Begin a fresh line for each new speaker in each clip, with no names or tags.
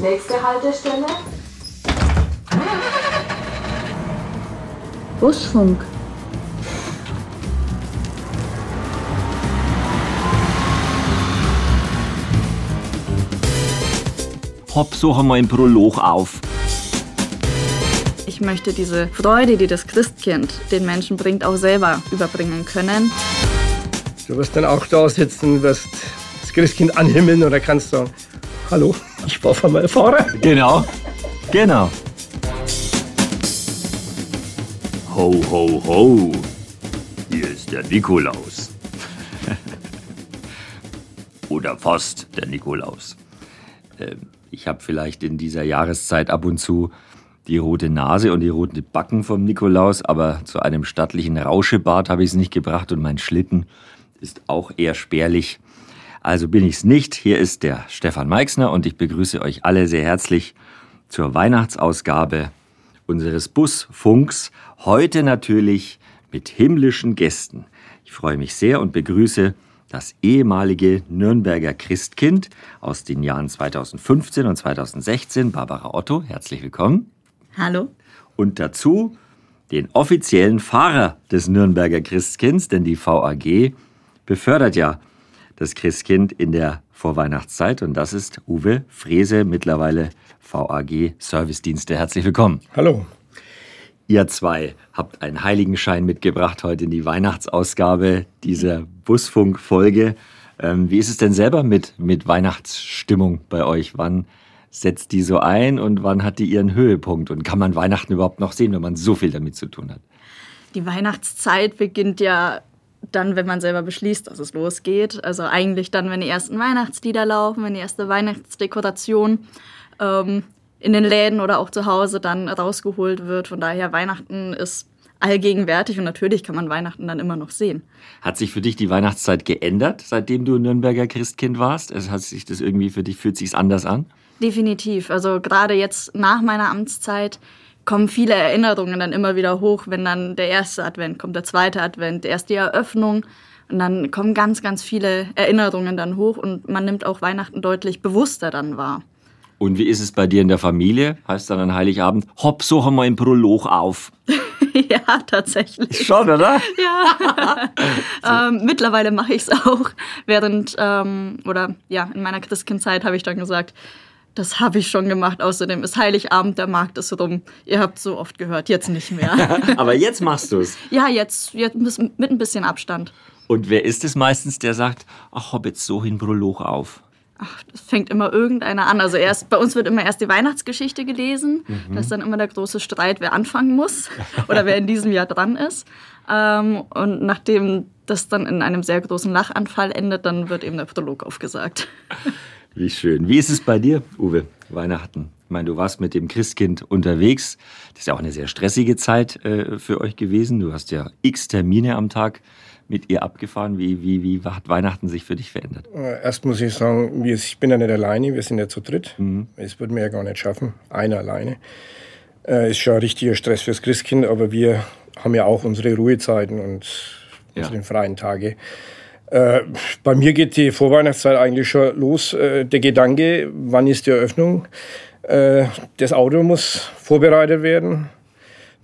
Nächste Haltestelle.
Busfunk.
Hopp, so haben wir einen Prolog auf.
Ich möchte diese Freude, die das Christkind den Menschen bringt, auch selber überbringen können.
Du wirst dann auch da sitzen, wirst das Christkind anhimmeln oder kannst sagen, hallo, ich war von meinem Fahrer.
Genau, genau. Ho, ho, ho. Hier ist der Nikolaus. Oder fast der Nikolaus. Ähm, ich habe vielleicht in dieser Jahreszeit ab und zu die rote Nase und die roten Backen vom Nikolaus, aber zu einem stattlichen Rauschebart habe ich es nicht gebracht und mein Schlitten ist auch eher spärlich. Also bin ich's nicht. Hier ist der Stefan Meixner und ich begrüße euch alle sehr herzlich zur Weihnachtsausgabe unseres Busfunks. Heute natürlich mit himmlischen Gästen. Ich freue mich sehr und begrüße das ehemalige Nürnberger Christkind aus den Jahren 2015 und 2016, Barbara Otto. Herzlich willkommen.
Hallo.
Und dazu den offiziellen Fahrer des Nürnberger Christkinds, denn die VAG befördert ja das Christkind in der Vorweihnachtszeit und das ist Uwe Frese, mittlerweile VAG Servicedienste. Herzlich willkommen.
Hallo.
Ihr zwei habt einen Heiligenschein mitgebracht heute in die Weihnachtsausgabe dieser Busfunk-Folge. Ähm, wie ist es denn selber mit, mit Weihnachtsstimmung bei euch? Wann setzt die so ein und wann hat die ihren Höhepunkt? Und kann man Weihnachten überhaupt noch sehen, wenn man so viel damit zu tun hat?
Die Weihnachtszeit beginnt ja dann, wenn man selber beschließt, dass es losgeht. Also eigentlich dann, wenn die ersten Weihnachtslieder laufen, wenn die erste Weihnachtsdekoration ähm, in den Läden oder auch zu Hause dann rausgeholt wird. Von daher, Weihnachten ist allgegenwärtig und natürlich kann man Weihnachten dann immer noch sehen.
Hat sich für dich die Weihnachtszeit geändert, seitdem du Nürnberger Christkind warst? Es hat sich das irgendwie für dich, fühlt sich anders an?
Definitiv. Also gerade jetzt nach meiner Amtszeit kommen viele Erinnerungen dann immer wieder hoch, wenn dann der erste Advent kommt, der zweite Advent, erst die Eröffnung. Und dann kommen ganz, ganz viele Erinnerungen dann hoch und man nimmt auch Weihnachten deutlich bewusster dann wahr.
Und wie ist es bei dir in der Familie? Heißt dann an Heiligabend, hopp, so haben wir einen Prolog auf.
ja, tatsächlich.
Schon, oder?
Ja. ähm, mittlerweile mache ich es auch. Während, ähm, oder ja, in meiner Christkindzeit habe ich dann gesagt, das habe ich schon gemacht. Außerdem ist Heiligabend, der Markt ist rum. Ihr habt so oft gehört, jetzt nicht mehr.
Aber jetzt machst du es.
Ja, jetzt, jetzt mit ein bisschen Abstand.
Und wer ist es meistens, der sagt, ach, hab jetzt so hin Prolog auf?
Ach, das fängt immer irgendeiner an. Also erst, bei uns wird immer erst die Weihnachtsgeschichte gelesen. Mhm. Das ist dann immer der große Streit, wer anfangen muss oder wer in diesem Jahr dran ist. Ähm, und nachdem das dann in einem sehr großen Lachanfall endet, dann wird eben der Prolog aufgesagt.
Wie schön. Wie ist es bei dir, Uwe, Weihnachten? Ich meine, du warst mit dem Christkind unterwegs. Das ist ja auch eine sehr stressige Zeit äh, für euch gewesen. Du hast ja x Termine am Tag mit ihr abgefahren. Wie, wie, wie hat Weihnachten sich für dich verändert?
Äh, erst muss ich sagen, ich bin ja nicht alleine, wir sind ja zu dritt. Mhm. Das würden wir ja gar nicht schaffen, einer alleine. Äh, ist schon ein richtiger Stress fürs Christkind, aber wir haben ja auch unsere Ruhezeiten und ja. unsere freien Tage. Äh, bei mir geht die Vorweihnachtszeit eigentlich schon los. Äh, der Gedanke, wann ist die Eröffnung? Äh, das Auto muss vorbereitet werden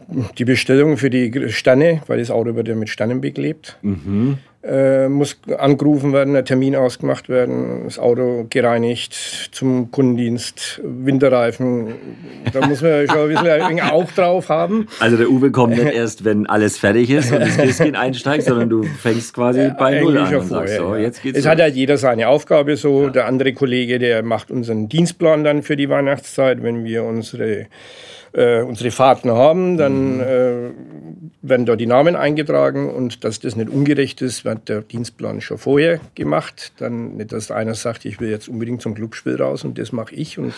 die Bestellung für die Sterne, weil das Auto wird ja mit Sternen beklebt, mhm. äh, muss angerufen werden, ein Termin ausgemacht werden, das Auto gereinigt zum Kundendienst, Winterreifen. Da muss man schon ein bisschen auch drauf haben.
Also der Uwe kommt nicht erst, wenn alles fertig ist und das Kistchen einsteigt, sondern du fängst quasi bei Null an und sagst, so, jetzt geht's
Es los. hat ja jeder seine Aufgabe so. Ja. Der andere Kollege, der macht unseren Dienstplan dann für die Weihnachtszeit, wenn wir unsere äh, unsere Fahrten haben, dann mhm. äh, werden da die Namen eingetragen und dass das nicht ungerecht ist, wird der Dienstplan schon vorher gemacht. Dann nicht, dass einer sagt, ich will jetzt unbedingt zum Clubspiel raus und das mache ich und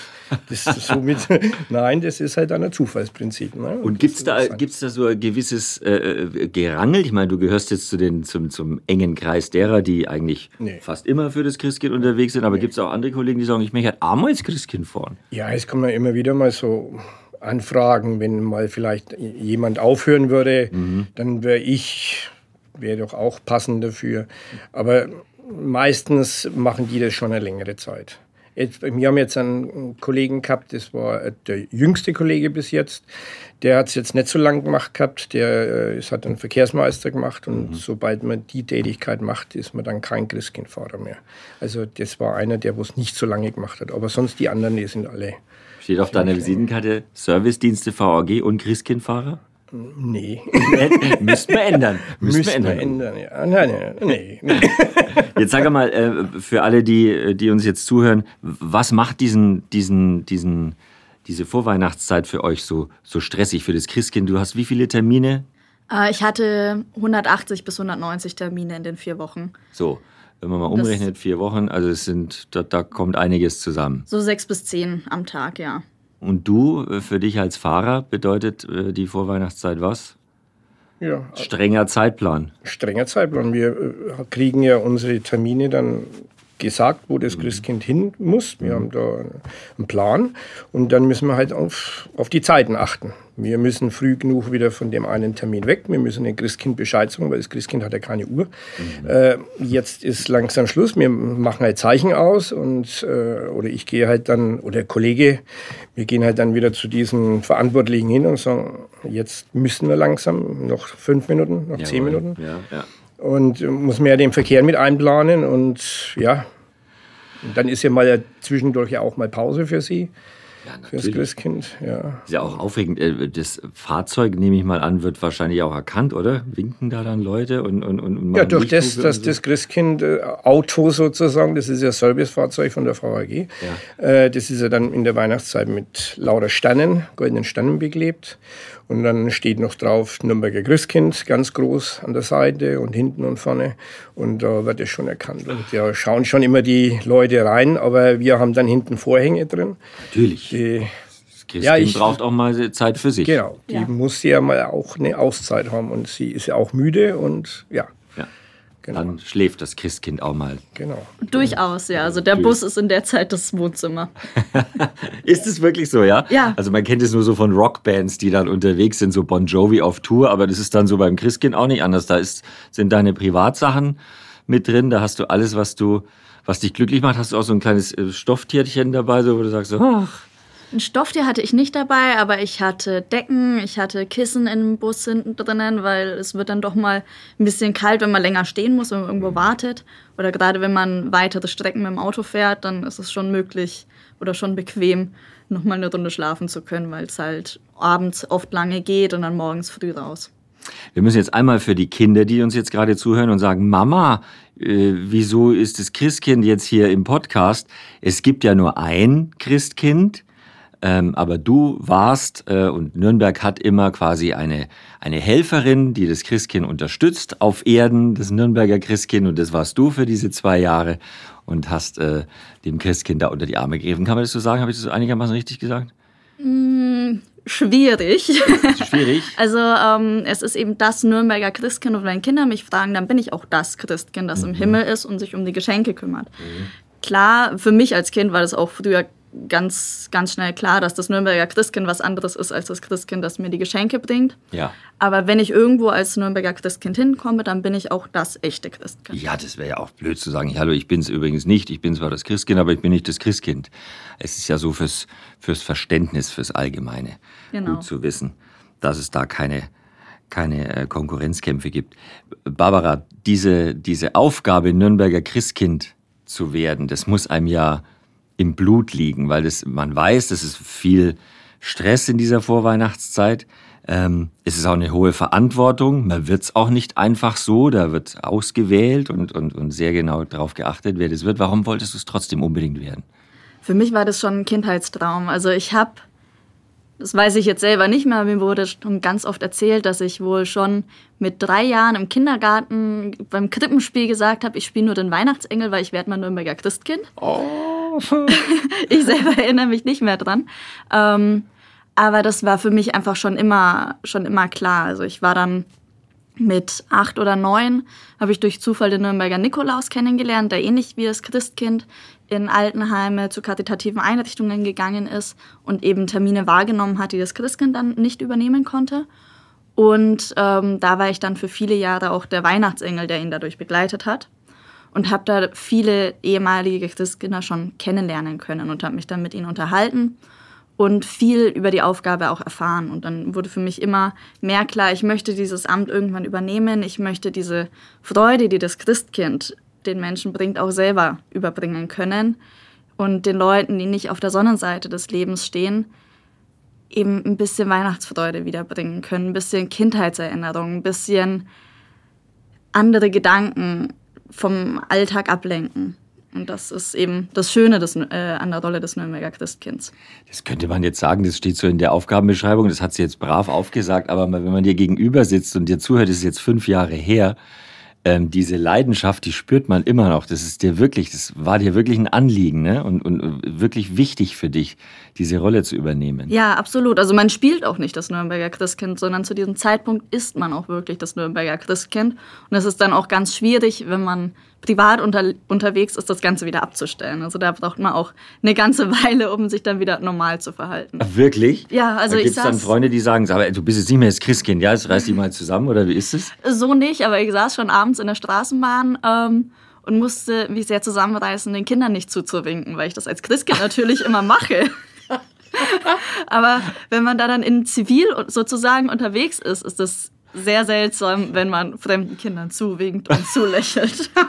das somit, nein, das ist halt ein Zufallsprinzip. Ne?
Und, und gibt es da, gibt's da so ein gewisses äh, äh, Gerangel? Ich meine, du gehörst jetzt zu den, zum, zum engen Kreis derer, die eigentlich nee. fast immer für das Christkind unterwegs sind, aber nee. gibt es auch andere Kollegen, die sagen, ich möchte halt einmal ins Christkind fahren?
Ja, es kommen ja immer wieder mal so anfragen, wenn mal vielleicht jemand aufhören würde, mhm. dann wäre ich, wäre doch auch passend dafür. Aber meistens machen die das schon eine längere Zeit. Jetzt, wir haben jetzt einen Kollegen gehabt, das war der jüngste Kollege bis jetzt. Der hat es jetzt nicht so lange gemacht gehabt. Der äh, hat einen Verkehrsmeister gemacht und mhm. sobald man die Tätigkeit macht, ist man dann kein Christkindfahrer mehr. Also das war einer, der es nicht so lange gemacht hat. Aber sonst die anderen, die sind alle.
Steht auf deiner Visitenkarte Servicedienste VAG und Christkindfahrer?
Nee.
Müssten wir ändern.
Müssten wir ändern. ändern ja. Nein, nein, nee.
Jetzt sag mal, äh, für alle, die, die uns jetzt zuhören, was macht diesen, diesen, diesen, diese Vorweihnachtszeit für euch so, so stressig für das Christkind? Du hast wie viele Termine?
Äh, ich hatte 180 bis 190 Termine in den vier Wochen.
So, wenn man mal umrechnet, das vier Wochen, also es sind, da, da kommt einiges zusammen.
So sechs bis zehn am Tag, ja.
Und du, äh, für dich als Fahrer, bedeutet äh, die Vorweihnachtszeit was?
Ja.
Strenger Zeitplan.
Strenger Zeitplan. Wir äh, kriegen ja unsere Termine dann gesagt, wo das mhm. Christkind hin muss. Wir haben da einen Plan und dann müssen wir halt auf, auf die Zeiten achten. Wir müssen früh genug wieder von dem einen Termin weg. Wir müssen dem Christkind Bescheid sagen, weil das Christkind hat ja keine Uhr. Mhm. Äh, jetzt ist langsam Schluss. Wir machen halt Zeichen aus und äh, oder ich gehe halt dann oder der Kollege, wir gehen halt dann wieder zu diesen Verantwortlichen hin und sagen, jetzt müssen wir langsam noch fünf Minuten, noch Jawohl. zehn Minuten.
Ja, ja
und muss mehr den Verkehr mit einplanen und ja, dann ist ja mal zwischendurch ja auch mal Pause für Sie. Ja, natürlich. Fürs Christkind, ja.
Ist ja auch aufregend. Äh, das Fahrzeug, nehme ich mal an, wird wahrscheinlich auch erkannt, oder? Winken da dann Leute und. und, und
ja, durch das, dass so? das Christkind äh, Auto sozusagen, das ist ja Servicefahrzeug von der VAG, ja. Äh, das ist ja dann in der Weihnachtszeit mit lauter Sternen, goldenen Sternen beklebt. Und dann steht noch drauf Nürnberger Christkind, ganz groß an der Seite und hinten und vorne. Und da wird es schon erkannt. Und ja, schauen schon immer die Leute rein, aber wir haben dann hinten Vorhänge drin.
Natürlich. Die, das Christkind ja, ich, braucht auch mal Zeit für sich.
Genau, die ja. muss ja mal auch eine Auszeit haben. Und sie ist ja auch müde und ja.
Genau. Dann schläft das Christkind auch mal.
Genau.
Durchaus, ja. Also der Bus ist in der Zeit das Wohnzimmer.
ist es wirklich so, ja?
Ja.
Also man kennt es nur so von Rockbands, die dann unterwegs sind, so Bon Jovi auf Tour, aber das ist dann so beim Christkind auch nicht anders. Da ist, sind deine Privatsachen mit drin, da hast du alles, was du, was dich glücklich macht. Hast du auch so ein kleines äh, Stofftierchen dabei, so, wo du sagst, so, ach,
ein Stofftier hatte ich nicht dabei, aber ich hatte Decken, ich hatte Kissen im Bus hinten drinnen, weil es wird dann doch mal ein bisschen kalt, wenn man länger stehen muss, wenn man irgendwo wartet. Oder gerade wenn man weitere Strecken mit dem Auto fährt, dann ist es schon möglich oder schon bequem, nochmal eine Runde schlafen zu können, weil es halt abends oft lange geht und dann morgens früh raus.
Wir müssen jetzt einmal für die Kinder, die uns jetzt gerade zuhören und sagen, Mama, äh, wieso ist das Christkind jetzt hier im Podcast? Es gibt ja nur ein Christkind ähm, aber du warst äh, und Nürnberg hat immer quasi eine, eine Helferin, die das Christkind unterstützt auf Erden, das Nürnberger Christkind. Und das warst du für diese zwei Jahre und hast äh, dem Christkind da unter die Arme gegriffen. Kann man das so sagen? Habe ich das einigermaßen richtig gesagt?
Mm, schwierig.
Schwierig?
also ähm, es ist eben das Nürnberger Christkind und wenn Kinder mich fragen, dann bin ich auch das Christkind, das mhm. im Himmel ist und sich um die Geschenke kümmert. Mhm. Klar, für mich als Kind war das auch früher ganz, ganz schnell klar, dass das Nürnberger Christkind was anderes ist als das Christkind, das mir die Geschenke bringt.
Ja.
Aber wenn ich irgendwo als Nürnberger Christkind hinkomme, dann bin ich auch das echte Christkind.
Ja, das wäre ja auch blöd zu sagen, hallo, ich bin es übrigens nicht. Ich bin zwar das Christkind, aber ich bin nicht das Christkind. Es ist ja so fürs, fürs Verständnis, fürs Allgemeine genau. gut zu wissen, dass es da keine, keine äh, Konkurrenzkämpfe gibt. Barbara, diese, diese Aufgabe, Nürnberger Christkind zu werden, das muss einem ja im Blut liegen, weil das, man weiß, das ist viel Stress in dieser Vorweihnachtszeit. Ähm, es ist auch eine hohe Verantwortung. Man wird es auch nicht einfach so. Da wird ausgewählt und, und, und sehr genau darauf geachtet, wer das wird. Warum wolltest du es trotzdem unbedingt werden?
Für mich war das schon ein Kindheitstraum. Also ich habe das weiß ich jetzt selber nicht mehr. Mir wurde schon ganz oft erzählt, dass ich wohl schon mit drei Jahren im Kindergarten beim Krippenspiel gesagt habe, ich spiele nur den Weihnachtsengel, weil ich werde mal Nürnberger Christkind.
Oh.
Ich selber erinnere mich nicht mehr dran. Ähm, aber das war für mich einfach schon immer, schon immer klar. Also ich war dann mit acht oder neun, habe ich durch Zufall den Nürnberger Nikolaus kennengelernt, der ähnlich wie das Christkind in Altenheime zu karitativen Einrichtungen gegangen ist und eben Termine wahrgenommen hat, die das Christkind dann nicht übernehmen konnte. Und ähm, da war ich dann für viele Jahre auch der Weihnachtsengel, der ihn dadurch begleitet hat. Und habe da viele ehemalige Christkinder schon kennenlernen können und habe mich dann mit ihnen unterhalten und viel über die Aufgabe auch erfahren. Und dann wurde für mich immer mehr klar, ich möchte dieses Amt irgendwann übernehmen, ich möchte diese Freude, die das Christkind den Menschen bringt, auch selber überbringen können und den Leuten, die nicht auf der Sonnenseite des Lebens stehen, eben ein bisschen Weihnachtsfreude wiederbringen können, ein bisschen Kindheitserinnerungen, ein bisschen andere Gedanken vom Alltag ablenken. Und das ist eben das Schöne des, äh, an der Rolle des Nürnberger Christkinds.
Das könnte man jetzt sagen, das steht so in der Aufgabenbeschreibung, das hat sie jetzt brav aufgesagt, aber wenn man dir gegenüber sitzt und dir zuhört, ist es jetzt fünf Jahre her, ähm, diese Leidenschaft, die spürt man immer noch. Das ist dir wirklich, das war dir wirklich ein Anliegen ne? und, und wirklich wichtig für dich, diese Rolle zu übernehmen.
Ja, absolut. Also man spielt auch nicht das Nürnberger Christkind, sondern zu diesem Zeitpunkt ist man auch wirklich das Nürnberger Christkind. Und es ist dann auch ganz schwierig, wenn man privat unter, unterwegs ist, das Ganze wieder abzustellen. Also da braucht man auch eine ganze Weile, um sich dann wieder normal zu verhalten.
Wirklich?
Ja, also
da
ich saß,
dann Freunde, die sagen, aber du bist jetzt nicht mehr das Christkind, ja, jetzt reiß dich mal zusammen oder wie ist es?
So nicht, aber ich saß schon abends in der Straßenbahn ähm, und musste mich sehr zusammenreißen, den Kindern nicht zuzuwinken, weil ich das als Christkind natürlich immer mache. aber wenn man da dann in Zivil sozusagen unterwegs ist, ist das sehr seltsam, wenn man fremden Kindern zuwinkt und zulächelt.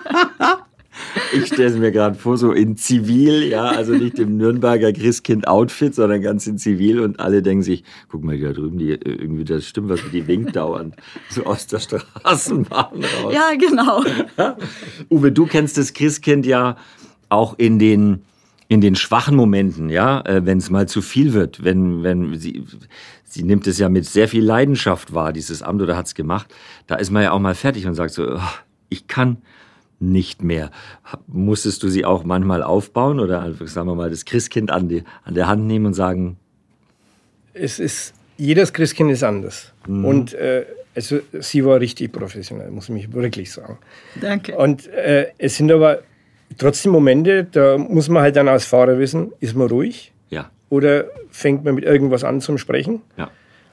Ich stelle es mir gerade vor, so in Zivil, ja, also nicht im Nürnberger Christkind-Outfit, sondern ganz in Zivil und alle denken sich, guck mal, die da drüben, die, irgendwie, das stimmt was, die winkt dauernd so aus der Straßenbahn raus.
Ja, genau.
Uwe, du kennst das Christkind ja auch in den, in den schwachen Momenten, ja, äh, wenn es mal zu viel wird, wenn, wenn sie, sie nimmt es ja mit sehr viel Leidenschaft wahr, dieses Amt oder hat es gemacht, da ist man ja auch mal fertig und sagt so, oh, ich kann nicht mehr. Musstest du sie auch manchmal aufbauen oder sagen wir mal das Christkind an, die, an der Hand nehmen und sagen?
Es ist, jedes Christkind ist anders. Mhm. Und äh, also, sie war richtig professionell, muss ich wirklich sagen.
Danke.
Und äh, es sind aber trotzdem Momente, da muss man halt dann als Fahrer wissen, ist man ruhig?
Ja.
Oder fängt man mit irgendwas an zum Sprechen?
Ja.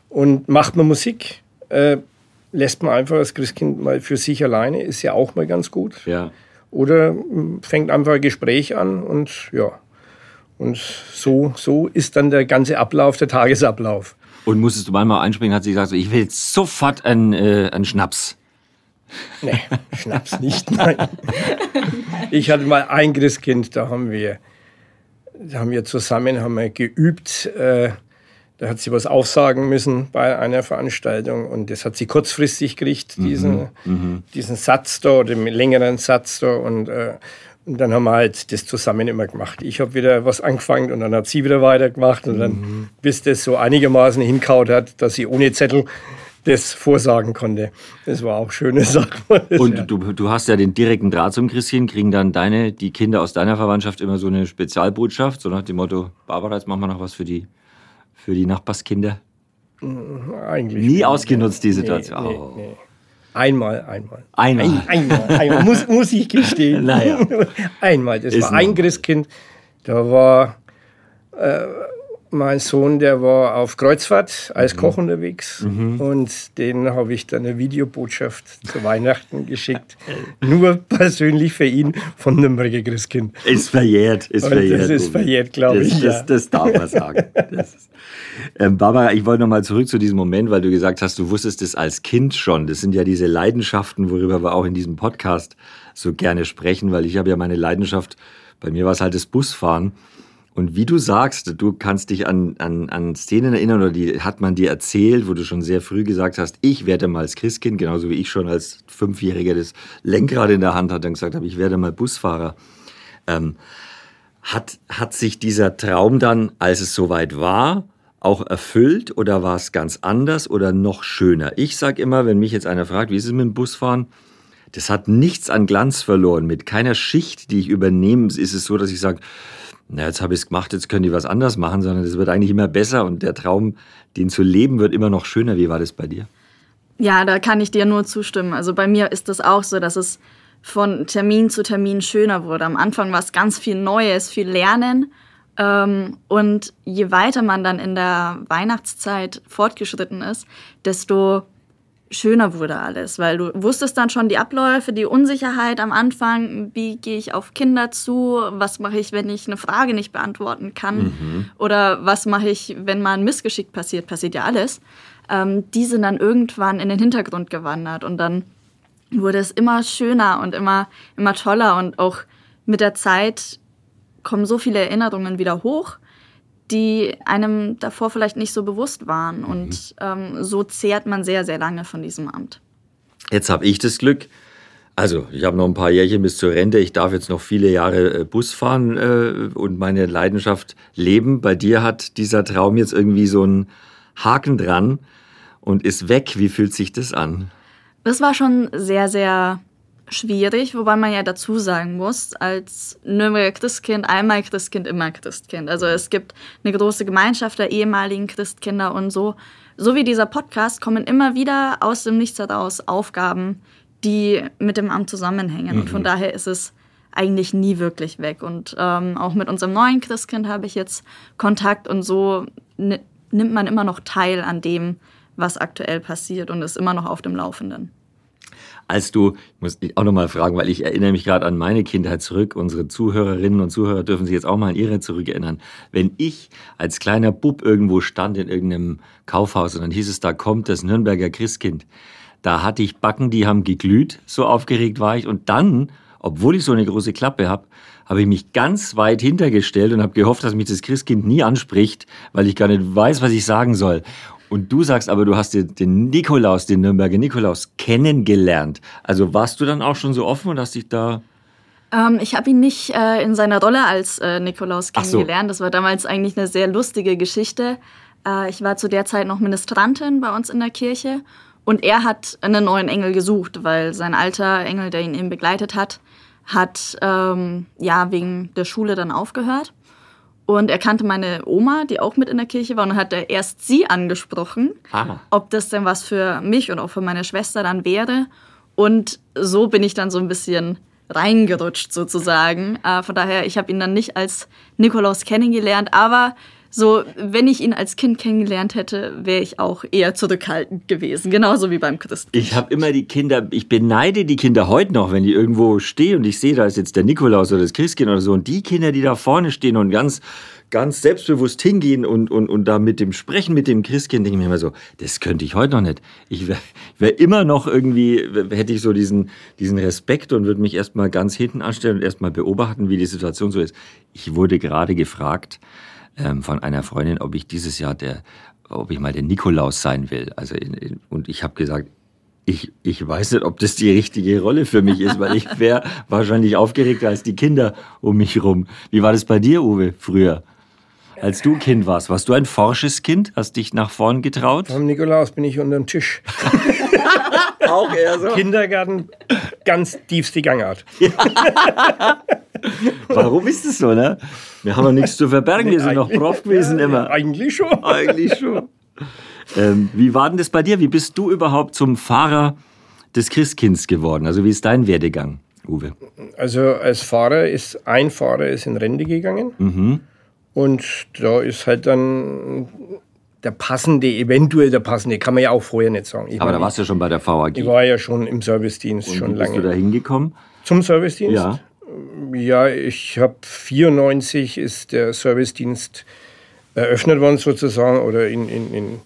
Und macht man Musik? Äh, lässt man einfach das Christkind mal für sich alleine, ist ja auch mal ganz gut.
Ja.
Oder hm, fängt einfach ein Gespräch an und ja. Und so, so ist dann der ganze Ablauf, der Tagesablauf.
Und musstest du manchmal einspringen, hat sie gesagt, ich will sofort einen, äh, einen Schnaps.
Nee, Schnaps nicht, nein. Ich hatte mal ein Christkind, da haben wir, da haben wir zusammen haben wir geübt, äh, da hat sie was aufsagen müssen bei einer Veranstaltung und das hat sie kurzfristig gekriegt, diesen, mhm. mhm. diesen Satz da, den längeren Satz da und, äh, und dann haben wir halt das zusammen immer gemacht. Ich habe wieder was angefangen und dann hat sie wieder weitergemacht und dann, mhm. bis das so einigermaßen hinkaut hat, dass sie ohne Zettel das vorsagen konnte. Das war auch schöne Sache.
Und du, du hast ja den direkten Draht zum Christchen. Kriegen dann deine, die Kinder aus deiner Verwandtschaft immer so eine Spezialbotschaft, so nach dem Motto, Barbara, jetzt machen wir noch was für die für die Nachbarskinder?
Eigentlich.
Nie ausgenutzt, die Situation.
Nee, nee, nee. Einmal, einmal.
Einmal.
Ein, einmal, einmal. muss, muss ich gestehen.
Naja.
Einmal. Das Ist war ein Christkind. Da war äh, mein Sohn, der war auf Kreuzfahrt als mhm. Koch unterwegs. Mhm. Und den habe ich dann eine Videobotschaft zu Weihnachten geschickt. Nur persönlich für ihn von Nürnberger Christkind.
Ist verjährt. Ist verjährt.
Das ist verjährt, glaube ich.
Das, ja. das, darf man sagen. Ist, ähm, Barbara, ich wollte noch mal zurück zu diesem Moment, weil du gesagt hast, du wusstest es als Kind schon. Das sind ja diese Leidenschaften, worüber wir auch in diesem Podcast so gerne sprechen, weil ich habe ja meine Leidenschaft, bei mir war es halt das Busfahren. Und wie du sagst, du kannst dich an, an, an Szenen erinnern oder die hat man dir erzählt, wo du schon sehr früh gesagt hast, ich werde mal als Christkind, genauso wie ich schon als Fünfjähriger das Lenkrad in der Hand hatte und gesagt habe, ich werde mal Busfahrer. Ähm, hat, hat sich dieser Traum dann, als es soweit war, auch erfüllt oder war es ganz anders oder noch schöner? Ich sage immer, wenn mich jetzt einer fragt, wie ist es mit dem Busfahren? Das hat nichts an Glanz verloren. Mit keiner Schicht, die ich übernehme, ist es so, dass ich sage, na, jetzt habe ich es gemacht, jetzt können die was anders machen, sondern es wird eigentlich immer besser und der Traum, den zu leben, wird immer noch schöner. Wie war das bei dir?
Ja, da kann ich dir nur zustimmen. Also bei mir ist das auch so, dass es von Termin zu Termin schöner wurde. Am Anfang war es ganz viel Neues, viel Lernen. Ähm, und je weiter man dann in der Weihnachtszeit fortgeschritten ist, desto schöner wurde alles, weil du wusstest dann schon die Abläufe, die Unsicherheit am Anfang, wie gehe ich auf Kinder zu, was mache ich, wenn ich eine Frage nicht beantworten kann mhm. oder was mache ich, wenn mal ein Missgeschick passiert, passiert ja alles. Ähm, die sind dann irgendwann in den Hintergrund gewandert und dann wurde es immer schöner und immer, immer toller und auch mit der Zeit kommen so viele Erinnerungen wieder hoch die einem davor vielleicht nicht so bewusst waren. Und mhm. ähm, so zehrt man sehr, sehr lange von diesem Amt.
Jetzt habe ich das Glück, also ich habe noch ein paar Jährchen bis zur Rente, ich darf jetzt noch viele Jahre äh, Bus fahren äh, und meine Leidenschaft leben. Bei dir hat dieser Traum jetzt irgendwie so einen Haken dran und ist weg. Wie fühlt sich das an?
Das war schon sehr, sehr schwierig, wobei man ja dazu sagen muss, als Nürnberger Christkind, einmal Christkind, immer Christkind. Also es gibt eine große Gemeinschaft der ehemaligen Christkinder und so. So wie dieser Podcast kommen immer wieder aus dem Nichts heraus Aufgaben, die mit dem Amt zusammenhängen. Mhm. Und von mhm. daher ist es eigentlich nie wirklich weg. Und ähm, auch mit unserem neuen Christkind habe ich jetzt Kontakt und so nimmt man immer noch teil an dem, was aktuell passiert und ist immer noch auf dem Laufenden
als du, ich muss dich auch nochmal fragen, weil ich erinnere mich gerade an meine Kindheit zurück. Unsere Zuhörerinnen und Zuhörer dürfen sich jetzt auch mal an ihre zurückerinnern. Wenn ich als kleiner Bub irgendwo stand in irgendeinem Kaufhaus und dann hieß es, da kommt das Nürnberger Christkind. Da hatte ich Backen, die haben geglüht, so aufgeregt war ich. Und dann, obwohl ich so eine große Klappe habe, habe ich mich ganz weit hintergestellt und habe gehofft, dass mich das Christkind nie anspricht, weil ich gar nicht weiß, was ich sagen soll. Und du sagst aber, du hast den Nikolaus, den Nürnberger Nikolaus, kennengelernt. Also warst du dann auch schon so offen und hast dich da.
Ähm, ich habe ihn nicht äh, in seiner Rolle als äh, Nikolaus kennengelernt. So. Das war damals eigentlich eine sehr lustige Geschichte. Äh, ich war zu der Zeit noch Ministrantin bei uns in der Kirche und er hat einen neuen Engel gesucht, weil sein alter Engel, der ihn eben begleitet hat, hat ähm, ja wegen der Schule dann aufgehört. Und er kannte meine Oma, die auch mit in der Kirche war, und hat er erst sie angesprochen, Aha. ob das denn was für mich und auch für meine Schwester dann wäre. Und so bin ich dann so ein bisschen reingerutscht sozusagen. Äh, von daher, ich habe ihn dann nicht als Nikolaus kennengelernt, aber so, wenn ich ihn als Kind kennengelernt hätte, wäre ich auch eher zurückhaltend gewesen, genauso wie beim Christen.
Ich habe immer die Kinder, ich beneide die Kinder heute noch, wenn die irgendwo stehen und ich sehe, da ist jetzt der Nikolaus oder das Christkind oder so und die Kinder, die da vorne stehen und ganz ganz selbstbewusst hingehen und, und, und da mit dem Sprechen mit dem Christkind, denke ich mir immer so, das könnte ich heute noch nicht. Ich wäre wär immer noch irgendwie, hätte ich so diesen, diesen Respekt und würde mich erstmal ganz hinten anstellen und erstmal beobachten, wie die Situation so ist. Ich wurde gerade gefragt, ähm, von einer Freundin, ob ich dieses Jahr der, ob ich mal der Nikolaus sein will. Also in, in, und ich habe gesagt, ich, ich weiß nicht, ob das die richtige Rolle für mich ist, weil ich wäre wahrscheinlich aufgeregter als die Kinder um mich rum. Wie war das bei dir, Uwe, früher? Als du Kind warst, warst du ein forsches Kind? Hast dich nach vorn getraut?
Beim Nikolaus bin ich unter dem Tisch. Auch eher so. Kindergarten, ganz tiefste Gangart.
Warum ist das so, ne? Wir haben ja nichts zu verbergen, wir sind noch Prof gewesen immer.
Eigentlich schon.
Eigentlich schon. Ähm, wie war denn das bei dir? Wie bist du überhaupt zum Fahrer des Christkinds geworden? Also wie ist dein Werdegang, Uwe?
Also als Fahrer ist ein Fahrer ist in Rente gegangen. Mhm. Und da ist halt dann der passende, eventuell der passende, kann man ja auch vorher nicht sagen.
Ich Aber da warst du ja schon bei der VAG.
Ich war ja schon im Servicedienst
Und
schon
wie
lange.
Bist du da hingekommen?
Zum Servicedienst?
Ja.
Ja, ich habe 94 ist der Servicedienst eröffnet worden sozusagen oder in, in, in,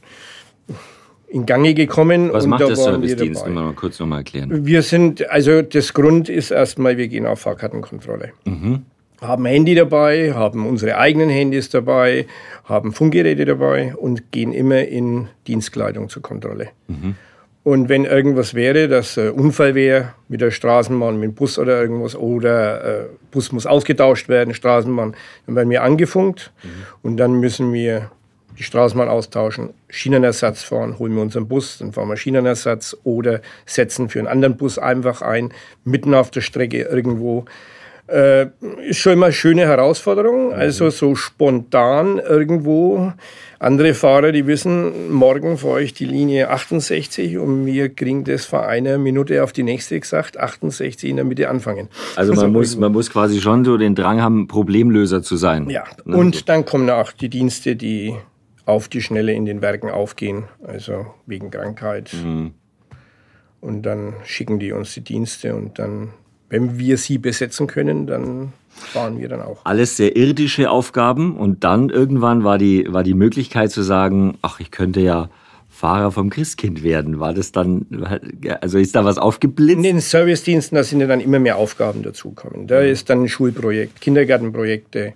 in Gange gekommen.
Was macht der Servicedienst? Mal kurz nochmal erklären.
Wir sind, also das Grund ist erstmal, wir gehen auf Fahrkartenkontrolle. Mhm. Haben Handy dabei, haben unsere eigenen Handys dabei, haben Funkgeräte dabei und gehen immer in Dienstkleidung zur Kontrolle. Mhm. Und wenn irgendwas wäre, dass äh, Unfall wäre mit der Straßenbahn, mit dem Bus oder irgendwas, oder äh, Bus muss ausgetauscht werden, Straßenbahn, dann werden wir angefunkt mhm. und dann müssen wir die Straßenbahn austauschen, Schienenersatz fahren, holen wir unseren Bus, dann fahren wir Schienenersatz oder setzen für einen anderen Bus einfach ein, mitten auf der Strecke irgendwo. Äh, ist schon immer eine schöne Herausforderung, also so spontan irgendwo andere Fahrer, die wissen, morgen fahre ich die Linie 68 und wir kriegen das vor einer Minute auf die nächste gesagt, 68 in der Mitte anfangen.
Also man, muss, man muss quasi schon so den Drang haben, Problemlöser zu sein.
Ja, ne? und dann kommen auch die Dienste, die auf die Schnelle in den Werken aufgehen, also wegen Krankheit. Mhm. Und dann schicken die uns die Dienste und dann, wenn wir sie besetzen können, dann fahren wir dann auch.
Alles sehr irdische Aufgaben und dann irgendwann war die, war die Möglichkeit zu sagen, ach, ich könnte ja Fahrer vom Christkind werden. War das dann, also ist da was aufgeblitzt?
In den Servicediensten, da sind ja dann immer mehr Aufgaben dazugekommen. Da ist dann ein Schulprojekt, Kindergartenprojekte,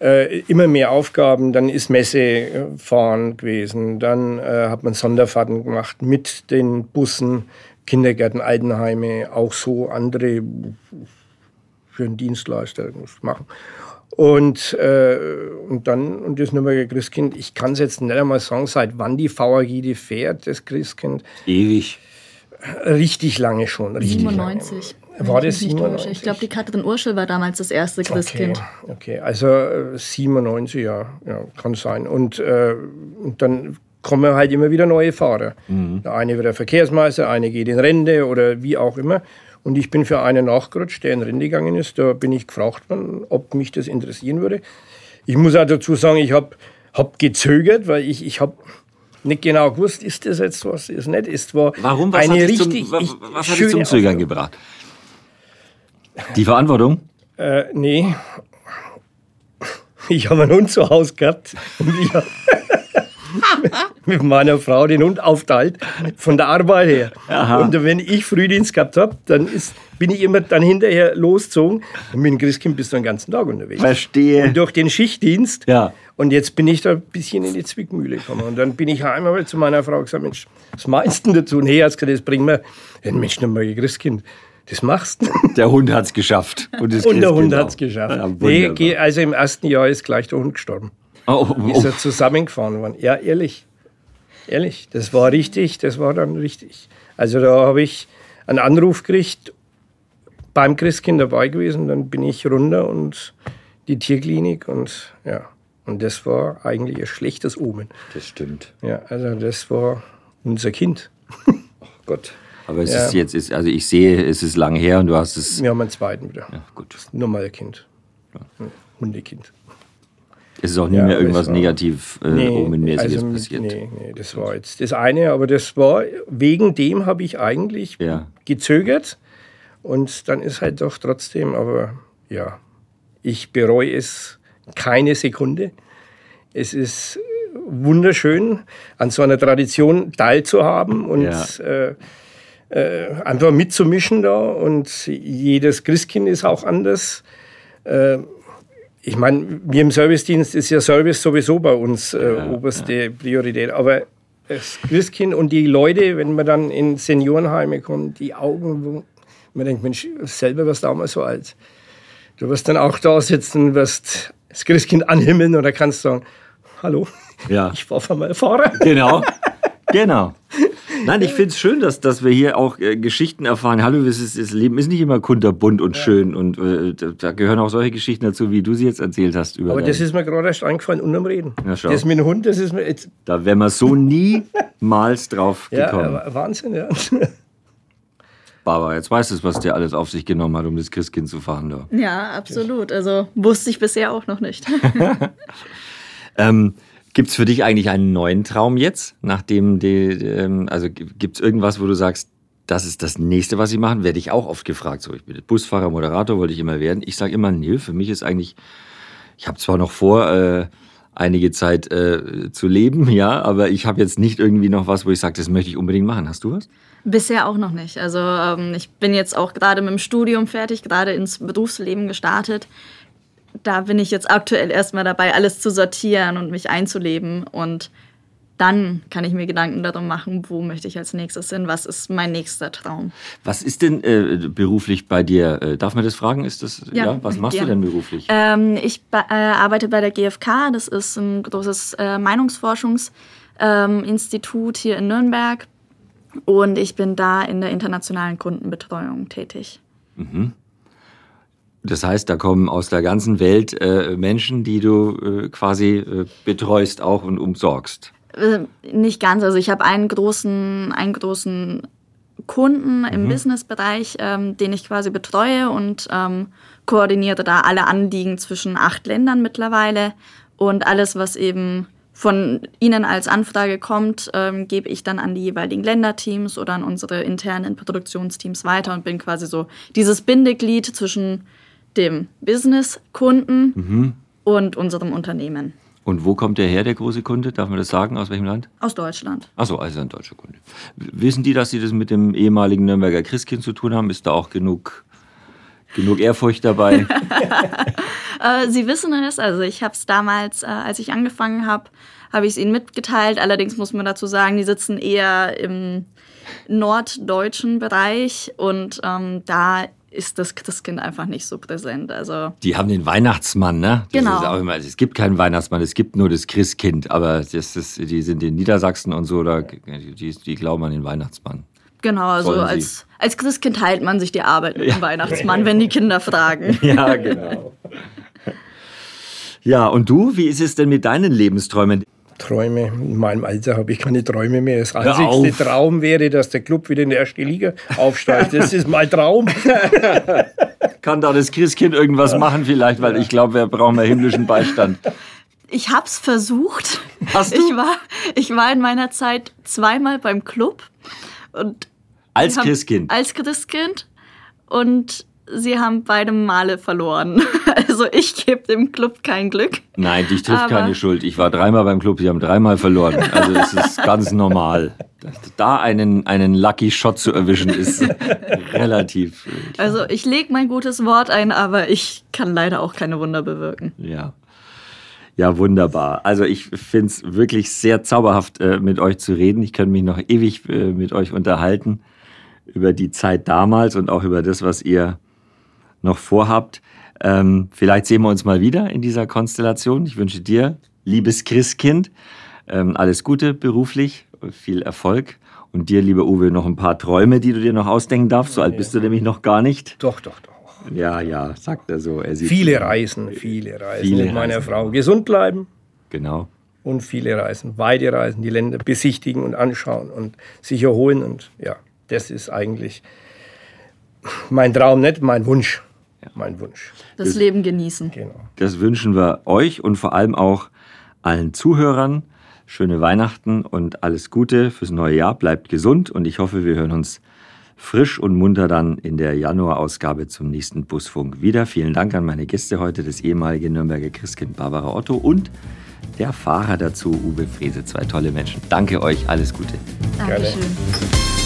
äh, immer mehr Aufgaben. Dann ist Messefahren gewesen. Dann äh, hat man Sonderfahrten gemacht mit den Bussen, Kindergärten, Altenheime, auch so andere für einen Dienstleister machen. Und, äh, und dann, und das Nürnberger Christkind, ich kann es jetzt nicht einmal sagen, seit wann die VAG die fährt, das Christkind.
Ewig.
Richtig lange schon. Richtig
97.
Lange. War das 97?
Ich glaube, die Katrin Urschel war damals das erste Christkind.
Okay, okay. also äh, 97, ja, ja, kann sein. Und, äh, und dann kommen halt immer wieder neue Fahrer. Mhm. Der eine wird der Verkehrsmeister, eine geht in Rente oder wie auch immer. Und ich bin für einen nachgerutscht, der in Rente gegangen ist. Da bin ich gefragt worden, ob mich das interessieren würde. Ich muss auch dazu sagen, ich habe hab gezögert, weil ich, ich habe nicht genau gewusst, ist das jetzt was, ist nicht. Es war
Warum? Was eine hat richtig zum, was, was hat dich zum Zögern gebracht? Die Verantwortung?
Äh, nee. Ich habe einen Hund zu Hause gehabt und ich habe mit meiner Frau den Hund aufteilt, von der Arbeit her. Aha. Und wenn ich Frühdienst gehabt habe, dann ist, bin ich immer dann hinterher losgezogen. Und mit dem Christkind bist du den ganzen Tag unterwegs.
Verstehe.
Und durch den Schichtdienst.
Ja.
Und jetzt bin ich da ein bisschen in die Zwickmühle gekommen. Und dann bin ich einmal zu meiner Frau gesagt, Mensch, was meinst du dazu? Und hey, hat gesagt, das bringen wir. Ja, Mensch, nochmal Christkind. Das machst du.
Der Hund hat es geschafft.
Und, und der Hund hat es geschafft. Ja, nee, also im ersten Jahr ist gleich der Hund gestorben. Oh, oh, oh. Ist er zusammengefahren worden. Ja, ehrlich. Ehrlich, das war richtig, das war dann richtig. Also da habe ich einen Anruf gekriegt, beim Christkind dabei gewesen, dann bin ich runter und die Tierklinik und ja. Und das war eigentlich ein schlechtes Omen.
Das stimmt.
Ja, also das war unser Kind.
Oh Gott. Aber es ja. ist jetzt, ist, also ich sehe, es ist lang her und du hast es.
Wir haben einen zweiten wieder.
Ja, gut.
Nur mal ein Kind. Ja. Hundekind.
Es ist auch nie ja, mehr irgendwas negativ äh, nee, also, passiert.
Nee, nee, das war jetzt das eine, aber das war, wegen dem habe ich eigentlich ja. gezögert. Und dann ist halt doch trotzdem, aber ja, ich bereue es keine Sekunde. Es ist wunderschön, an so einer Tradition teilzuhaben und ja. äh, äh, einfach mitzumischen da. Und jedes Christkind ist auch anders. Äh, ich meine, wir im Servicedienst ist ja Service sowieso bei uns äh, ja, oberste ja. Priorität. Aber das Christkind und die Leute, wenn man dann in Seniorenheime kommt, die Augen, man denkt, Mensch, selber warst damals so alt. Du wirst dann auch da sitzen, wirst das Christkind anhimmeln oder kannst sagen, hallo,
ja.
ich war von meinem Fahrer.
Genau, genau. Nein, ich finde es schön, dass, dass wir hier auch äh, Geschichten erfahren. Hallo, das, ist, das Leben ist nicht immer kunterbunt und ja. schön. Und äh, da gehören auch solche Geschichten dazu, wie du sie jetzt erzählt hast.
Über Aber das ist mir gerade erst eingefallen, unterm Reden. Ja, schau. Das mit dem Hund, das ist mir jetzt.
Da wären wir so niemals drauf gekommen.
Ja, Wahnsinn, ja.
Barbara, jetzt weißt du, was der alles auf sich genommen hat, um das Christkind zu fahren. Da.
Ja, absolut. Also wusste ich bisher auch noch nicht.
ähm, Gibt es für dich eigentlich einen neuen Traum jetzt? Nachdem die, ähm, also gibt es irgendwas, wo du sagst, das ist das nächste, was ich machen? Werde ich auch oft gefragt. So, ich bin Busfahrer, Moderator, wollte ich immer werden. Ich sage immer, nee, für mich ist eigentlich, ich habe zwar noch vor, äh, einige Zeit äh, zu leben, ja, aber ich habe jetzt nicht irgendwie noch was, wo ich sage, das möchte ich unbedingt machen. Hast du was?
Bisher auch noch nicht. Also ähm, ich bin jetzt auch gerade mit dem Studium fertig, gerade ins Berufsleben gestartet da bin ich jetzt aktuell erstmal dabei, alles zu sortieren und mich einzuleben. Und dann kann ich mir Gedanken darum machen, wo möchte ich als nächstes hin, was ist mein nächster Traum.
Was ist denn äh, beruflich bei dir? Äh, darf man das fragen? Ist das, ja, ja? Was machst ja. du denn beruflich?
Ähm, ich äh, arbeite bei der GfK, das ist ein großes äh, Meinungsforschungsinstitut ähm, hier in Nürnberg. Und ich bin da in der internationalen Kundenbetreuung tätig.
Mhm. Das heißt, da kommen aus der ganzen Welt äh, Menschen, die du äh, quasi äh, betreust auch und umsorgst.
Äh, nicht ganz. Also ich habe einen großen, einen großen Kunden im mhm. Businessbereich, ähm, den ich quasi betreue und ähm, koordiniere da alle Anliegen zwischen acht Ländern mittlerweile und alles, was eben von Ihnen als Anfrage kommt, ähm, gebe ich dann an die jeweiligen Länderteams oder an unsere internen Produktionsteams weiter und bin quasi so dieses Bindeglied zwischen dem Business-Kunden mhm. und unserem Unternehmen.
Und wo kommt der her, der große Kunde? Darf man das sagen? Aus welchem Land?
Aus Deutschland.
Achso, also ein deutscher Kunde. Wissen die, dass Sie das mit dem ehemaligen Nürnberger Christkind zu tun haben? Ist da auch genug, genug Ehrfurcht dabei?
äh, Sie wissen es. Also ich habe es damals, äh, als ich angefangen habe, habe ich es ihnen mitgeteilt. Allerdings muss man dazu sagen, die sitzen eher im norddeutschen Bereich und ähm, da ist das Christkind einfach nicht so präsent. Also
die haben den Weihnachtsmann, ne?
Das genau.
Immer, es gibt keinen Weihnachtsmann, es gibt nur das Christkind. Aber das ist, die sind in Niedersachsen und so, da, die, die glauben an den Weihnachtsmann.
Genau, also als, als Christkind teilt man sich die Arbeit mit ja. dem Weihnachtsmann, wenn die Kinder fragen.
Ja, genau. Ja, und du, wie ist es denn mit deinen Lebensträumen?
Träume. In meinem Alter habe ich keine Träume mehr. Das einzigste Traum wäre, dass der Club wieder in die erste Liga aufsteigt. Das ist mein Traum.
Kann da das Christkind irgendwas machen vielleicht, weil ich glaube, wir brauchen mehr himmlischen Beistand.
Ich habe es versucht.
Hast du?
Ich war, ich war in meiner Zeit zweimal beim Club. Und
als Christkind?
Als Christkind. Und sie haben beide Male verloren. Also ich gebe dem Club kein Glück.
Nein, dich trifft keine Schuld. Ich war dreimal beim Club, sie haben dreimal verloren. Also es ist ganz normal. Da einen, einen Lucky Shot zu erwischen, ist relativ.
Klar. Also ich lege mein gutes Wort ein, aber ich kann leider auch keine Wunder bewirken.
Ja. Ja, wunderbar. Also ich finde es wirklich sehr zauberhaft, äh, mit euch zu reden. Ich könnte mich noch ewig äh, mit euch unterhalten über die Zeit damals und auch über das, was ihr noch vorhabt. Ähm, vielleicht sehen wir uns mal wieder in dieser Konstellation. Ich wünsche dir, liebes Christkind, ähm, alles Gute beruflich, viel Erfolg. Und dir, lieber Uwe, noch ein paar Träume, die du dir noch ausdenken darfst. So alt bist du nämlich noch gar nicht.
Doch, doch, doch.
Ja, ja, sagt er so. Er
viele Reisen, viele Reisen. Viele mit meiner Reisen. Frau gesund bleiben.
Genau.
Und viele Reisen, weite Reisen, die Länder besichtigen und anschauen und sich erholen. Und ja, das ist eigentlich mein Traum, nicht mein Wunsch ja. mein Wunsch.
Das, das Leben genießen.
Genau. Das wünschen wir euch und vor allem auch allen Zuhörern. Schöne Weihnachten und alles Gute fürs neue Jahr. Bleibt gesund und ich hoffe, wir hören uns frisch und munter dann in der Januarausgabe zum nächsten Busfunk wieder. Vielen Dank an meine Gäste heute, das ehemalige Nürnberger Christkind Barbara Otto und der Fahrer dazu, Uwe Frese. Zwei tolle Menschen. Danke euch, alles Gute.
Dankeschön. Gerne.